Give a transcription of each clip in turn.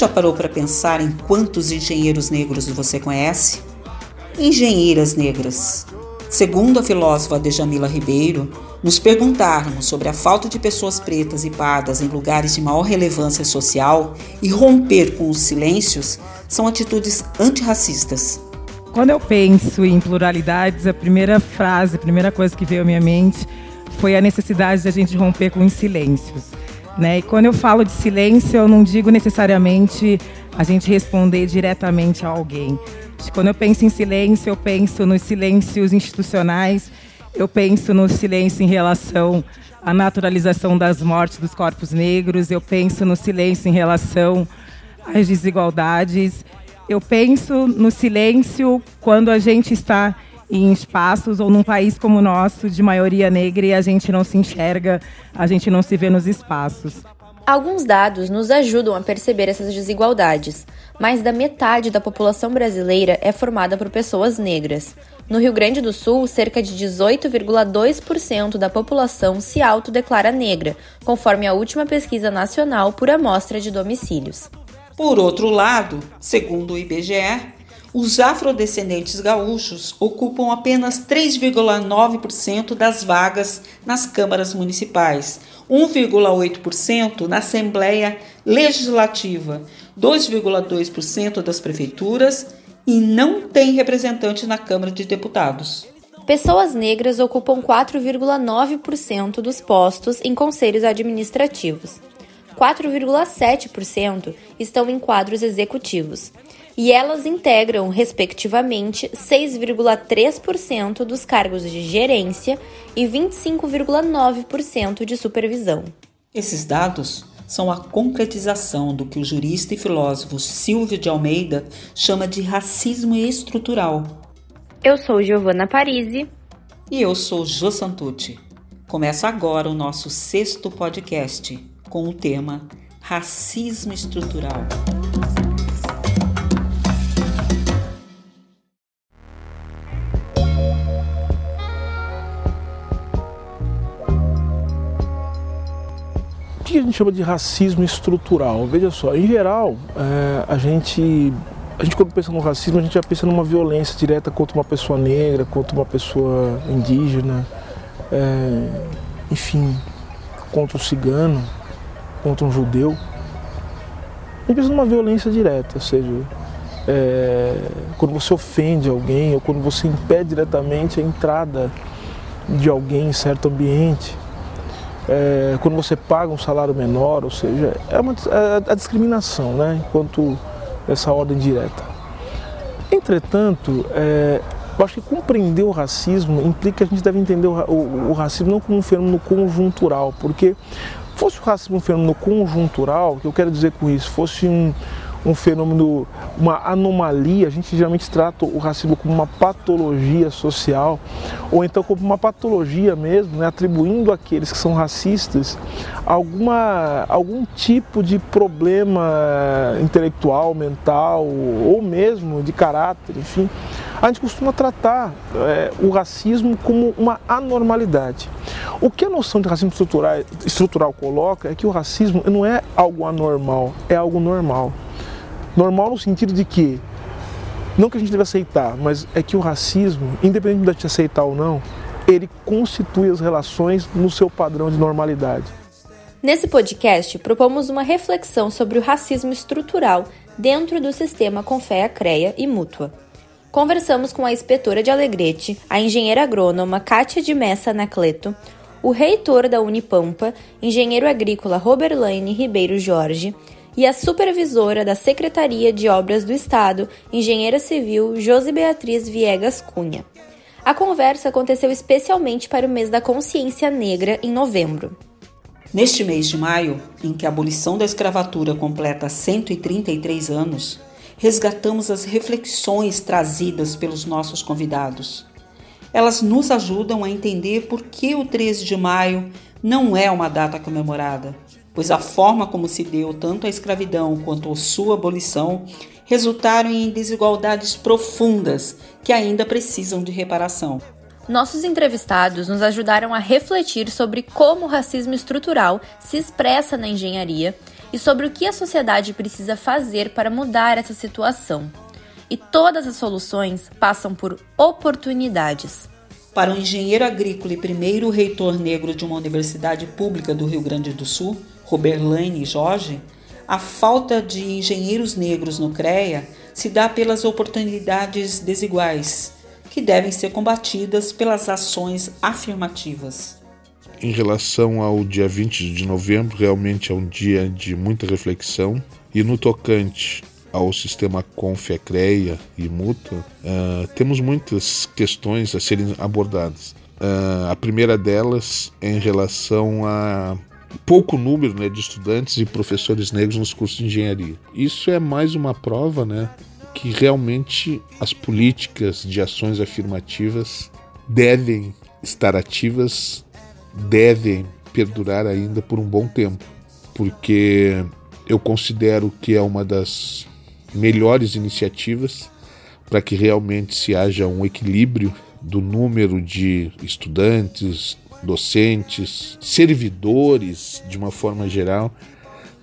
já parou para pensar em quantos engenheiros negros você conhece? Engenheiras negras. Segundo a filósofa Dejamila Ribeiro, nos perguntarmos sobre a falta de pessoas pretas e pardas em lugares de maior relevância social e romper com os silêncios são atitudes antirracistas. Quando eu penso em pluralidades, a primeira frase, a primeira coisa que veio à minha mente foi a necessidade de a gente romper com os silêncios. Né? E quando eu falo de silêncio, eu não digo necessariamente a gente responder diretamente a alguém. Quando eu penso em silêncio, eu penso nos silêncios institucionais, eu penso no silêncio em relação à naturalização das mortes dos corpos negros, eu penso no silêncio em relação às desigualdades, eu penso no silêncio quando a gente está em espaços ou num país como o nosso, de maioria negra, e a gente não se enxerga, a gente não se vê nos espaços. Alguns dados nos ajudam a perceber essas desigualdades. Mais da metade da população brasileira é formada por pessoas negras. No Rio Grande do Sul, cerca de 18,2% da população se autodeclara negra, conforme a última pesquisa nacional por amostra de domicílios. Por outro lado, segundo o IBGE, os afrodescendentes gaúchos ocupam apenas 3,9% das vagas nas câmaras municipais, 1,8% na Assembleia Legislativa, 2,2% das prefeituras e não tem representante na Câmara de Deputados. Pessoas negras ocupam 4,9% dos postos em conselhos administrativos. 4,7% estão em quadros executivos e elas integram, respectivamente, 6,3% dos cargos de gerência e 25,9% de supervisão. Esses dados são a concretização do que o jurista e filósofo Silvio de Almeida chama de racismo estrutural. Eu sou Giovanna Parisi. E eu sou Jô Santucci. Começa agora o nosso sexto podcast com o tema Racismo Estrutural. Gente chama de racismo estrutural? Veja só, em geral, é, a gente a gente quando pensa no racismo, a gente já pensa numa violência direta contra uma pessoa negra, contra uma pessoa indígena, é, enfim, contra um cigano, contra um judeu. A gente pensa numa violência direta, ou seja, é, quando você ofende alguém ou quando você impede diretamente a entrada de alguém em certo ambiente é, quando você paga um salário menor, ou seja, é, uma, é a discriminação, né, enquanto essa ordem direta. Entretanto, é, eu acho que compreender o racismo implica que a gente deve entender o, o, o racismo não como um fenômeno conjuntural, porque fosse o racismo um fenômeno conjuntural, o que eu quero dizer com isso, fosse um, um fenômeno, uma anomalia, a gente geralmente trata o racismo como uma patologia social, ou então como uma patologia mesmo, né, atribuindo àqueles que são racistas alguma, algum tipo de problema intelectual, mental, ou mesmo de caráter, enfim. A gente costuma tratar é, o racismo como uma anormalidade. O que a noção de racismo estrutural, estrutural coloca é que o racismo não é algo anormal, é algo normal. Normal no sentido de que, não que a gente deve aceitar, mas é que o racismo, independente de gente aceitar ou não, ele constitui as relações no seu padrão de normalidade. Nesse podcast, propomos uma reflexão sobre o racismo estrutural dentro do sistema Confea CREA e Mútua. Conversamos com a inspetora de Alegrete, a engenheira agrônoma Kátia de Messa Anacleto, o reitor da Unipampa, engenheiro agrícola Roberlaine Ribeiro Jorge, e a supervisora da Secretaria de Obras do Estado, engenheira civil Josi Beatriz Viegas Cunha. A conversa aconteceu especialmente para o mês da consciência negra, em novembro. Neste mês de maio, em que a abolição da escravatura completa 133 anos, resgatamos as reflexões trazidas pelos nossos convidados. Elas nos ajudam a entender por que o 13 de maio não é uma data comemorada, pois a forma como se deu tanto a escravidão quanto a sua abolição resultaram em desigualdades profundas que ainda precisam de reparação. Nossos entrevistados nos ajudaram a refletir sobre como o racismo estrutural se expressa na engenharia e sobre o que a sociedade precisa fazer para mudar essa situação. E todas as soluções passam por oportunidades. Para o engenheiro agrícola e primeiro reitor negro de uma universidade pública do Rio Grande do Sul, Roberlaine Jorge, a falta de engenheiros negros no CREA se dá pelas oportunidades desiguais, que devem ser combatidas pelas ações afirmativas. Em relação ao dia 20 de novembro, realmente é um dia de muita reflexão. E no tocante ao sistema CONFECREA e MUTA, uh, temos muitas questões a serem abordadas. Uh, a primeira delas é em relação a pouco número né, de estudantes e professores negros nos cursos de engenharia. Isso é mais uma prova né, que realmente as políticas de ações afirmativas devem estar ativas, devem perdurar ainda por um bom tempo, porque eu considero que é uma das melhores iniciativas para que realmente se haja um equilíbrio do número de estudantes, docentes, servidores, de uma forma geral,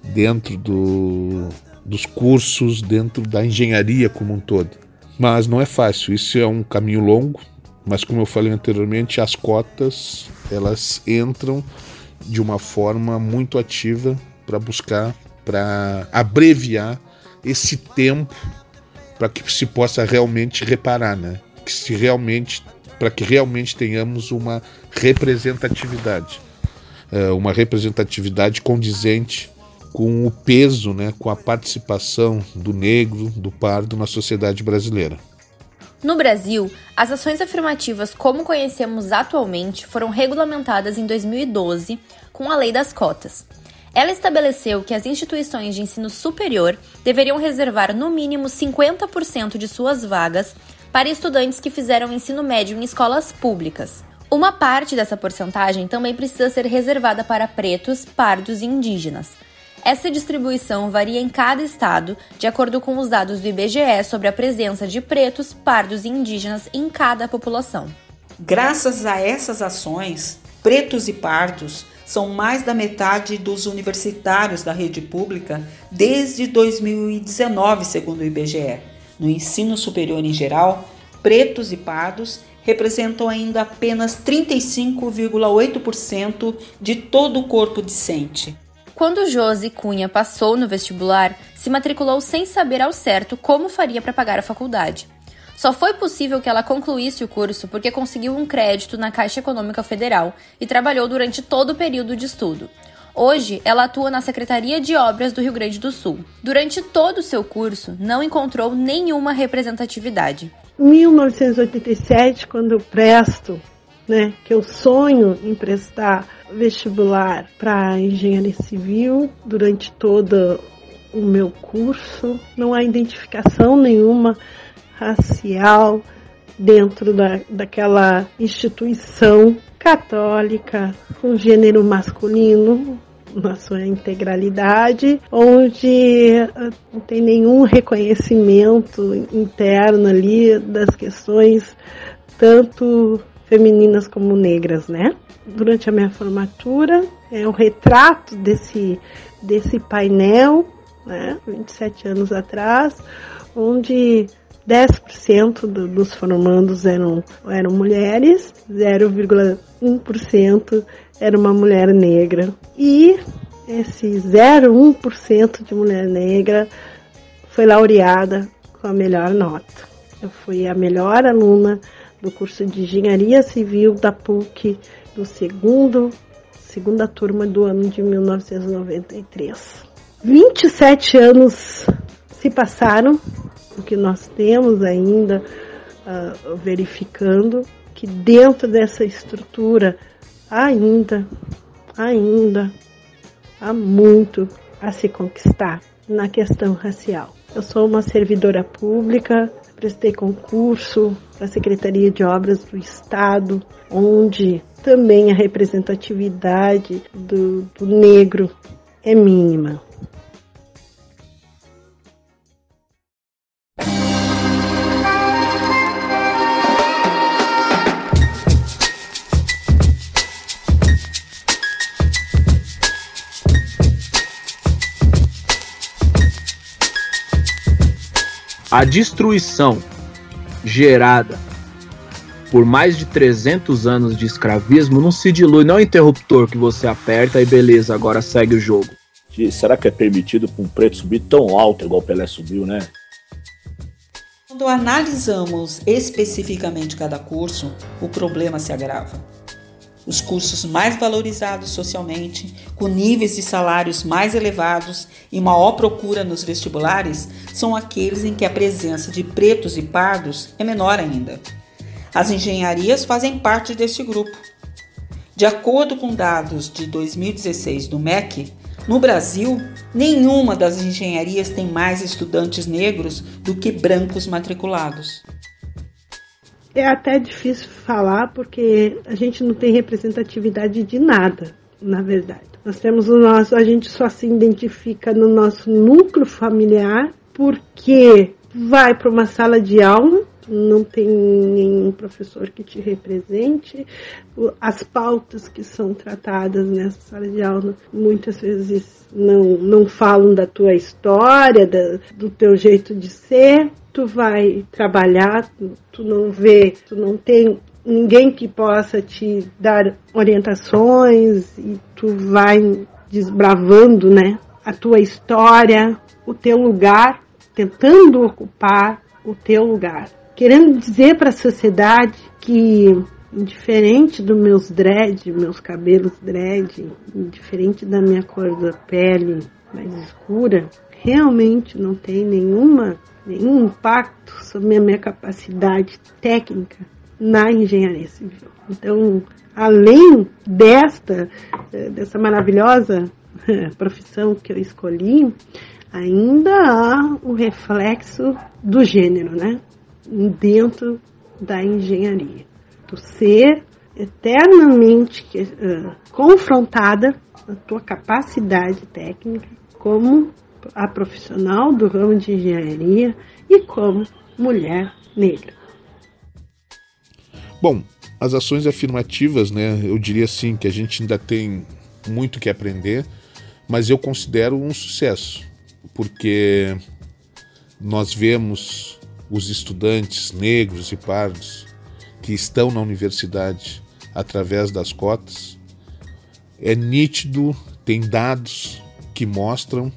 dentro do, dos cursos, dentro da engenharia como um todo. Mas não é fácil, isso é um caminho longo, mas como eu falei anteriormente, as cotas elas entram de uma forma muito ativa para buscar, para abreviar esse tempo para que se possa realmente reparar, né? Que se realmente para que realmente tenhamos uma representatividade, é, uma representatividade condizente com o peso, né, com a participação do negro, do pardo na sociedade brasileira. No Brasil, as ações afirmativas como conhecemos atualmente foram regulamentadas em 2012 com a Lei das Cotas. Ela estabeleceu que as instituições de ensino superior deveriam reservar no mínimo 50% de suas vagas para estudantes que fizeram ensino médio em escolas públicas. Uma parte dessa porcentagem também precisa ser reservada para pretos, pardos e indígenas. Essa distribuição varia em cada estado, de acordo com os dados do IBGE sobre a presença de pretos, pardos e indígenas em cada população. Graças a essas ações, pretos e pardos são mais da metade dos universitários da rede pública desde 2019, segundo o IBGE. No ensino superior em geral, pretos e pardos representam ainda apenas 35,8% de todo o corpo discente. Quando Josi Cunha passou no vestibular, se matriculou sem saber ao certo como faria para pagar a faculdade. Só foi possível que ela concluísse o curso porque conseguiu um crédito na Caixa Econômica Federal e trabalhou durante todo o período de estudo. Hoje, ela atua na Secretaria de Obras do Rio Grande do Sul. Durante todo o seu curso, não encontrou nenhuma representatividade. 1987, quando eu presto, né, que eu sonho em prestar vestibular para engenharia civil durante todo o meu curso, não há identificação nenhuma racial dentro da, daquela instituição católica com gênero masculino na sua integralidade, onde ah, não tem nenhum reconhecimento interno ali das questões tanto femininas como negras, né? Durante a minha formatura, é um retrato desse, desse painel, né, 27 anos atrás, onde 10% do, dos formandos eram, eram mulheres, 0,1% era uma mulher negra. E esse 0,1% de mulher negra foi laureada com a melhor nota. Eu fui a melhor aluna do curso de Engenharia Civil da PUC do segundo, segunda turma do ano de 1993. 27 anos se passaram o que nós temos ainda uh, verificando que dentro dessa estrutura ainda, ainda há muito a se conquistar na questão racial. Eu sou uma servidora pública, prestei concurso para a Secretaria de Obras do Estado, onde também a representatividade do, do negro é mínima. A destruição gerada por mais de 300 anos de escravismo não se dilui, não é um interruptor que você aperta e beleza, agora segue o jogo. Será que é permitido para um preto subir tão alto igual o Pelé subiu, né? Quando analisamos especificamente cada curso, o problema se agrava. Os cursos mais valorizados socialmente, com níveis de salários mais elevados e maior procura nos vestibulares, são aqueles em que a presença de pretos e pardos é menor ainda. As engenharias fazem parte desse grupo. De acordo com dados de 2016 do MEC, no Brasil, nenhuma das engenharias tem mais estudantes negros do que brancos matriculados. É até difícil falar porque a gente não tem representatividade de nada, na verdade. Nós temos o nosso, a gente só se identifica no nosso núcleo familiar porque vai para uma sala de aula não tem nenhum professor que te represente. As pautas que são tratadas nessa sala de aula muitas vezes não, não falam da tua história, da, do teu jeito de ser. Tu vai trabalhar, tu, tu não vê, tu não tem ninguém que possa te dar orientações e tu vai desbravando, né, a tua história, o teu lugar, tentando ocupar o teu lugar querendo dizer para a sociedade que diferente dos meus dread, meus cabelos dread, diferente da minha cor da pele mais escura, realmente não tem nenhuma nenhum impacto sobre a minha capacidade técnica na engenharia civil. Então, além desta eh, dessa maravilhosa eh, profissão que eu escolhi, ainda há o reflexo do gênero, né? Dentro da engenharia. Tu ser eternamente uh, confrontada a tua capacidade técnica como a profissional do ramo de engenharia e como mulher negra. Bom, as ações afirmativas, né? Eu diria assim que a gente ainda tem muito que aprender, mas eu considero um sucesso, porque nós vemos os estudantes negros e pardos que estão na universidade através das cotas, é nítido, tem dados que mostram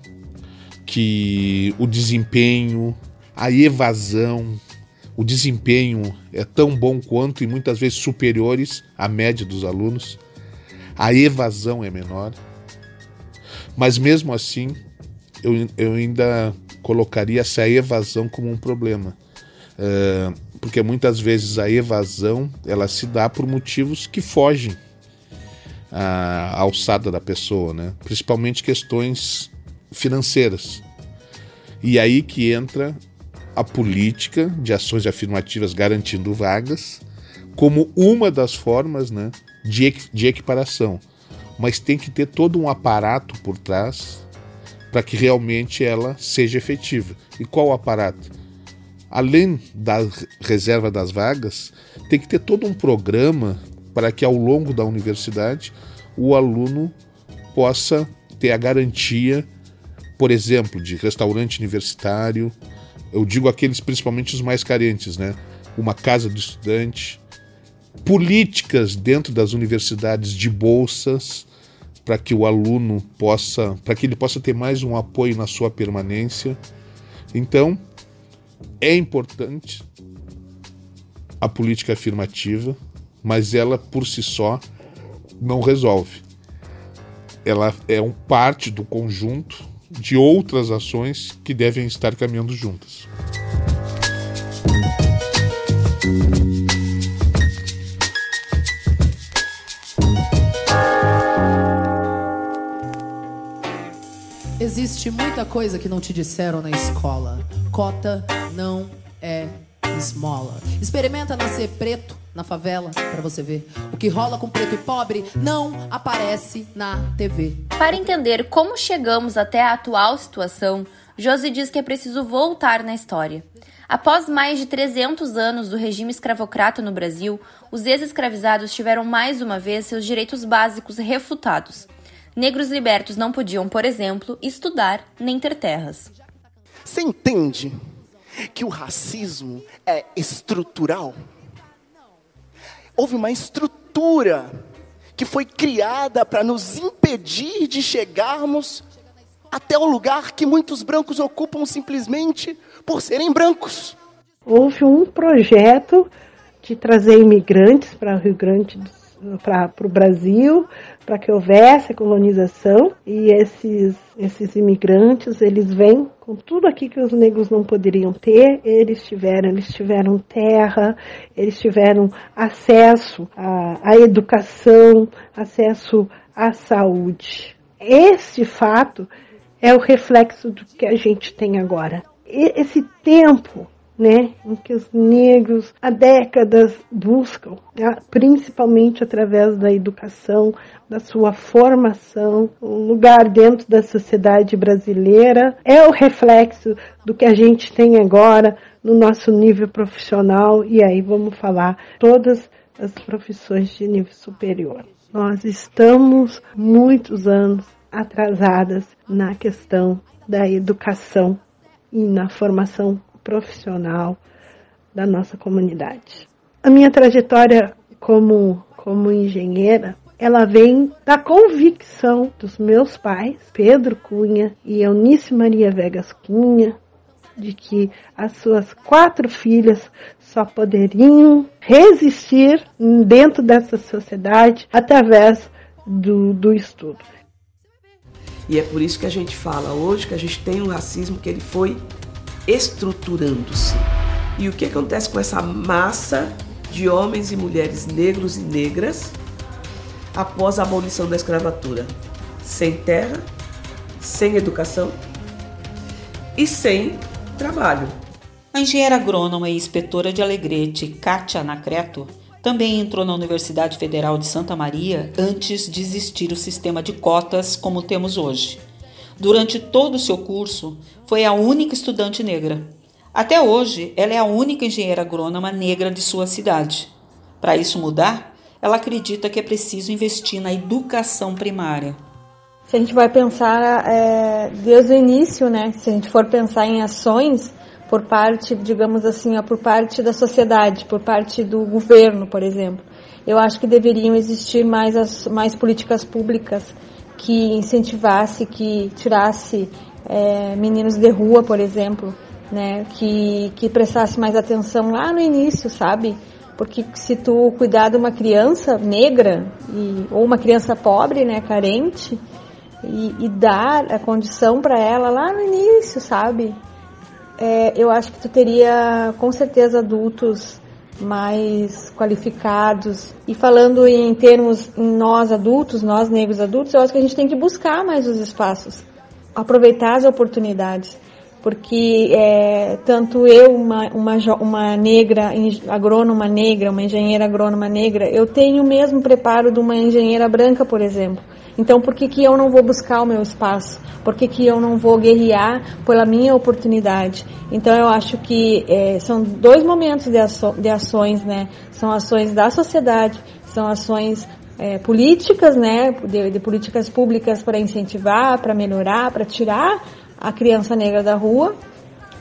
que o desempenho, a evasão, o desempenho é tão bom quanto e muitas vezes superiores à média dos alunos. A evasão é menor. Mas mesmo assim, eu, eu ainda colocaria essa evasão como um problema. Uh, porque muitas vezes a evasão ela se dá por motivos que fogem à alçada da pessoa, né? principalmente questões financeiras. E aí que entra a política de ações afirmativas garantindo vagas como uma das formas né, de, de equiparação. Mas tem que ter todo um aparato por trás para que realmente ela seja efetiva. E qual o aparato? Além da reserva das vagas, tem que ter todo um programa para que ao longo da universidade o aluno possa ter a garantia, por exemplo, de restaurante universitário. Eu digo aqueles principalmente os mais carentes, né? Uma casa do estudante, políticas dentro das universidades de bolsas para que o aluno possa, para que ele possa ter mais um apoio na sua permanência. Então, é importante a política afirmativa, mas ela por si só não resolve. Ela é um parte do conjunto de outras ações que devem estar caminhando juntas. Existe muita coisa que não te disseram na escola. Cota não é esmola. Experimenta nascer preto na favela para você ver. O que rola com preto e pobre não aparece na TV. Para entender como chegamos até a atual situação, Josi diz que é preciso voltar na história. Após mais de 300 anos do regime escravocrata no Brasil, os ex-escravizados tiveram mais uma vez seus direitos básicos refutados. Negros libertos não podiam, por exemplo, estudar nem ter terras. Você entende? que o racismo é estrutural? Houve uma estrutura que foi criada para nos impedir de chegarmos até o lugar que muitos brancos ocupam simplesmente por serem brancos. Houve um projeto de trazer imigrantes para o Rio Grande para o Brasil, para que houvesse a colonização e esses esses imigrantes eles vêm com tudo aqui que os negros não poderiam ter, eles tiveram, eles tiveram terra, eles tiveram acesso à, à educação, acesso à saúde. Esse fato é o reflexo do que a gente tem agora. E esse tempo né, em que os negros há décadas buscam, né, principalmente através da educação, da sua formação, um lugar dentro da sociedade brasileira, é o reflexo do que a gente tem agora no nosso nível profissional, e aí vamos falar todas as profissões de nível superior. Nós estamos muitos anos atrasadas na questão da educação e na formação profissional da nossa comunidade. A minha trajetória como, como engenheira, ela vem da convicção dos meus pais, Pedro Cunha e Eunice Maria Vegas Cunha, de que as suas quatro filhas só poderiam resistir dentro dessa sociedade através do, do estudo. E é por isso que a gente fala hoje que a gente tem um racismo que ele foi estruturando-se. E o que acontece com essa massa de homens e mulheres negros e negras após a abolição da escravatura? Sem terra, sem educação e sem trabalho. A engenheira agrônoma e inspetora de Alegrete, Kátia Anacreto, também entrou na Universidade Federal de Santa Maria antes de existir o sistema de cotas como temos hoje. Durante todo o seu curso, foi a única estudante negra. Até hoje, ela é a única engenheira agrônoma negra de sua cidade. Para isso mudar, ela acredita que é preciso investir na educação primária. Se a gente vai pensar é, desde o início, né? Se a gente for pensar em ações por parte, digamos assim, por parte da sociedade, por parte do governo, por exemplo, eu acho que deveriam existir mais, as, mais políticas públicas que incentivasse, que tirasse é, meninos de rua, por exemplo, né, que, que prestasse mais atenção lá no início, sabe? Porque se tu cuidar de uma criança negra e, ou uma criança pobre, né, carente, e, e dar a condição para ela lá no início, sabe? É, eu acho que tu teria com certeza adultos mais qualificados. E falando em termos em nós adultos, nós negros adultos, eu acho que a gente tem que buscar mais os espaços, aproveitar as oportunidades. Porque é, tanto eu, uma, uma, uma negra, agrônoma negra, uma engenheira agrônoma negra, eu tenho o mesmo preparo de uma engenheira branca, por exemplo. Então, por que, que eu não vou buscar o meu espaço? Por que, que eu não vou guerrear pela minha oportunidade? Então, eu acho que é, são dois momentos de, aço, de ações, né? São ações da sociedade, são ações é, políticas, né? De, de políticas públicas para incentivar, para melhorar, para tirar a criança negra da rua,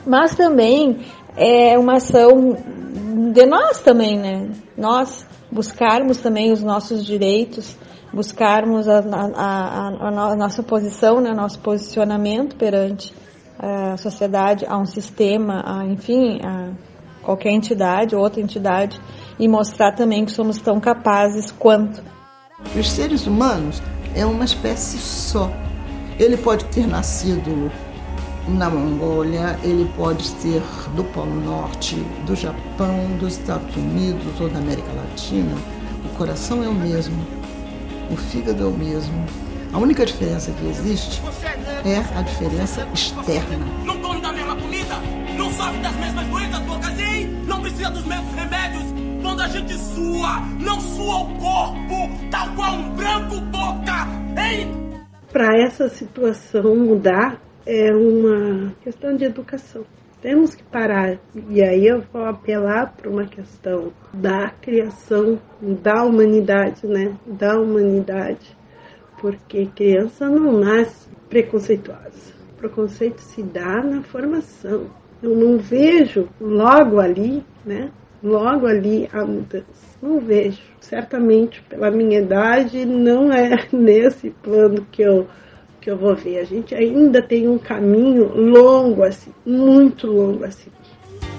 mas também é uma ação de nós também, né? Nós buscarmos também os nossos direitos, buscarmos a, a, a, a nossa posição, né, nosso posicionamento perante a sociedade, a um sistema, a, enfim, a qualquer entidade, outra entidade, e mostrar também que somos tão capazes quanto. Os seres humanos é uma espécie só. Ele pode ter nascido na Mongólia, ele pode ser do Polo Norte, do Japão, dos Estados Unidos ou da América Latina. O coração é o mesmo o fígado é o mesmo. A única diferença que existe é a diferença externa. Não come da mesma comida, não sofre das mesmas doenças boca assim, não precisa dos mesmos remédios. Quando a gente sua, não sua o corpo, tal qual um branco boca, hein? Para essa situação mudar, é uma questão de educação. Temos que parar. E aí eu vou apelar para uma questão da criação da humanidade, né? Da humanidade. Porque criança não nasce preconceituosa. O preconceito se dá na formação. Eu não vejo logo ali, né? Logo ali a mudança. Não vejo. Certamente, pela minha idade, não é nesse plano que eu, que eu vou ver. A gente ainda tem um caminho longo assim, muito longo assim.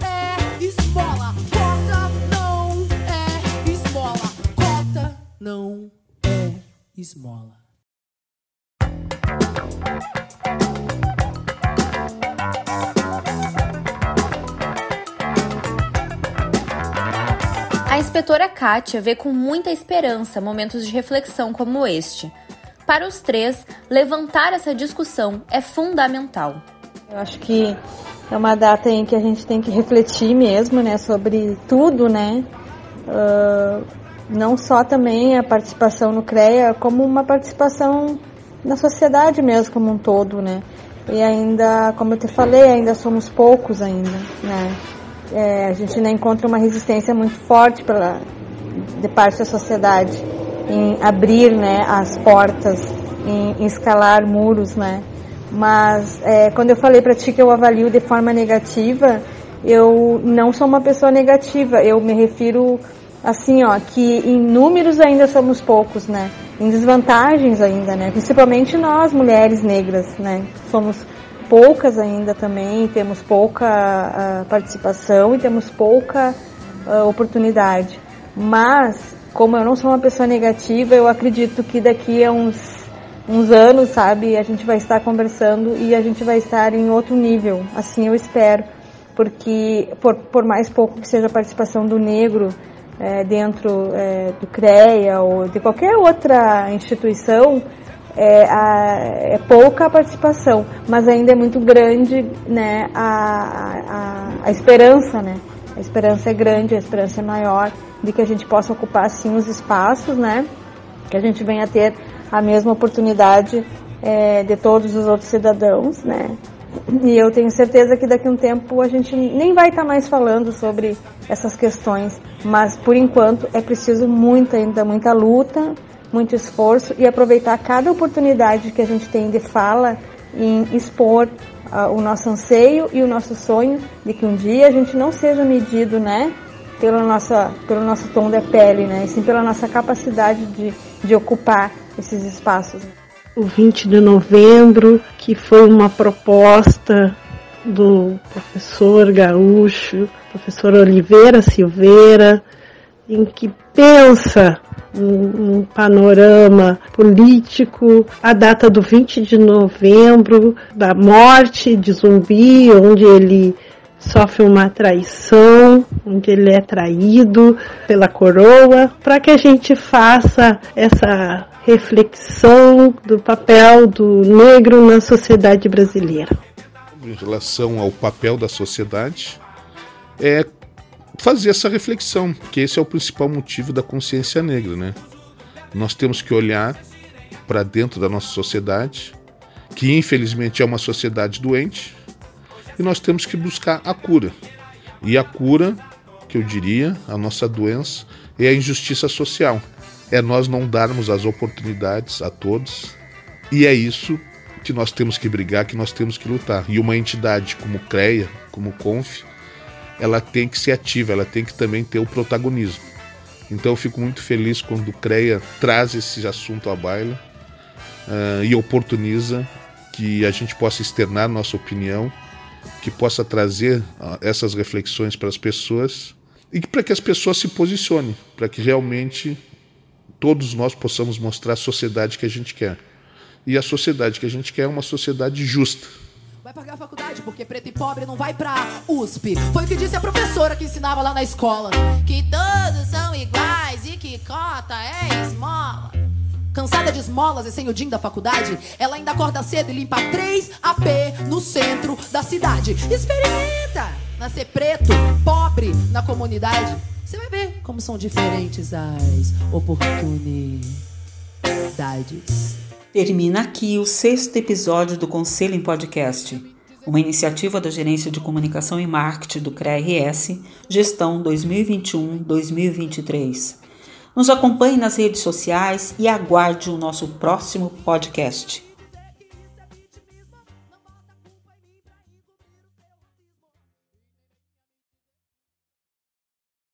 É esmola, cota não é esmola, cota não é esmola. A inspetora Kátia vê com muita esperança momentos de reflexão como este. Para os três, levantar essa discussão é fundamental. Eu acho que é uma data em que a gente tem que refletir mesmo, né, sobre tudo, né, uh, não só também a participação no CREA, como uma participação na sociedade mesmo como um todo, né, e ainda, como eu te falei, ainda somos poucos ainda, né, é, a gente ainda encontra uma resistência muito forte pela, de parte da sociedade em abrir, né, as portas, em, escalar muros, né, mas é, quando eu falei para ti que eu avalio de forma negativa, eu não sou uma pessoa negativa. Eu me refiro assim, ó, que em números ainda somos poucos, né? Em desvantagens ainda, né? Principalmente nós, mulheres negras, né? Somos poucas ainda também, temos pouca uh, participação e temos pouca uh, oportunidade. Mas, como eu não sou uma pessoa negativa, eu acredito que daqui a uns uns anos, sabe? A gente vai estar conversando e a gente vai estar em outro nível, assim eu espero, porque por, por mais pouco que seja a participação do negro é, dentro é, do CREA ou de qualquer outra instituição, é, a, é, pouca a participação, mas ainda é muito grande né, a, a, a esperança, né? A esperança é grande, a esperança é maior de que a gente possa ocupar sim os espaços, né? Que a gente venha ter a mesma oportunidade é, de todos os outros cidadãos, né? E eu tenho certeza que daqui a um tempo a gente nem vai estar mais falando sobre essas questões, mas por enquanto é preciso muita ainda muita luta, muito esforço e aproveitar cada oportunidade que a gente tem de fala em expor o nosso anseio e o nosso sonho de que um dia a gente não seja medido, né, pela nossa, pelo nosso tom da pele, né, e sim pela nossa capacidade de, de ocupar esses espaços. O 20 de novembro, que foi uma proposta do professor gaúcho, professor Oliveira Silveira, em que pensa um, um, panorama político, a data do 20 de novembro, da morte de Zumbi, onde ele sofre uma traição, onde ele é traído pela coroa, para que a gente faça essa reflexão do papel do negro na sociedade brasileira. Em relação ao papel da sociedade, é fazer essa reflexão, porque esse é o principal motivo da consciência negra, né? Nós temos que olhar para dentro da nossa sociedade, que infelizmente é uma sociedade doente, e nós temos que buscar a cura. E a cura, que eu diria, a nossa doença, é a injustiça social é nós não darmos as oportunidades a todos. E é isso que nós temos que brigar, que nós temos que lutar. E uma entidade como CREA, como CONF, ela tem que ser ativa, ela tem que também ter o protagonismo. Então eu fico muito feliz quando o CREA traz esse assunto à baila uh, e oportuniza que a gente possa externar nossa opinião, que possa trazer uh, essas reflexões para as pessoas e para que as pessoas se posicionem, para que realmente todos nós possamos mostrar a sociedade que a gente quer. E a sociedade que a gente quer é uma sociedade justa. Vai pagar a faculdade porque preto e pobre não vai pra USP. Foi o que disse a professora que ensinava lá na escola. Que todos são iguais e que cota é esmola. Cansada de esmolas e sem o din da faculdade, ela ainda acorda cedo e limpa 3 AP no centro da cidade. Experimenta nascer preto, pobre na comunidade. Você vai ver como são diferentes as oportunidades. Termina aqui o sexto episódio do Conselho em Podcast, uma iniciativa da Gerência de Comunicação e Marketing do CREA-RS, gestão 2021-2023. Nos acompanhe nas redes sociais e aguarde o nosso próximo podcast.